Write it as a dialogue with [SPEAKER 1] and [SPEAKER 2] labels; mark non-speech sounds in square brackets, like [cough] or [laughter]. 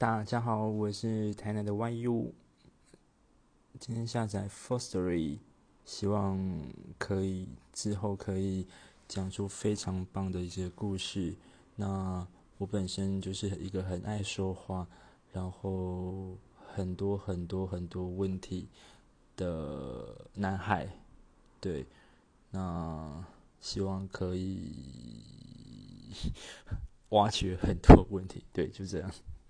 [SPEAKER 1] 大家好，我是台南的 YU。今天下载 Fostery，希望可以之后可以讲出非常棒的一些故事。那我本身就是一个很爱说话，然后很多很多很多问题的男孩。对，那希望可以 [laughs] 挖掘很多问题。对，就这样。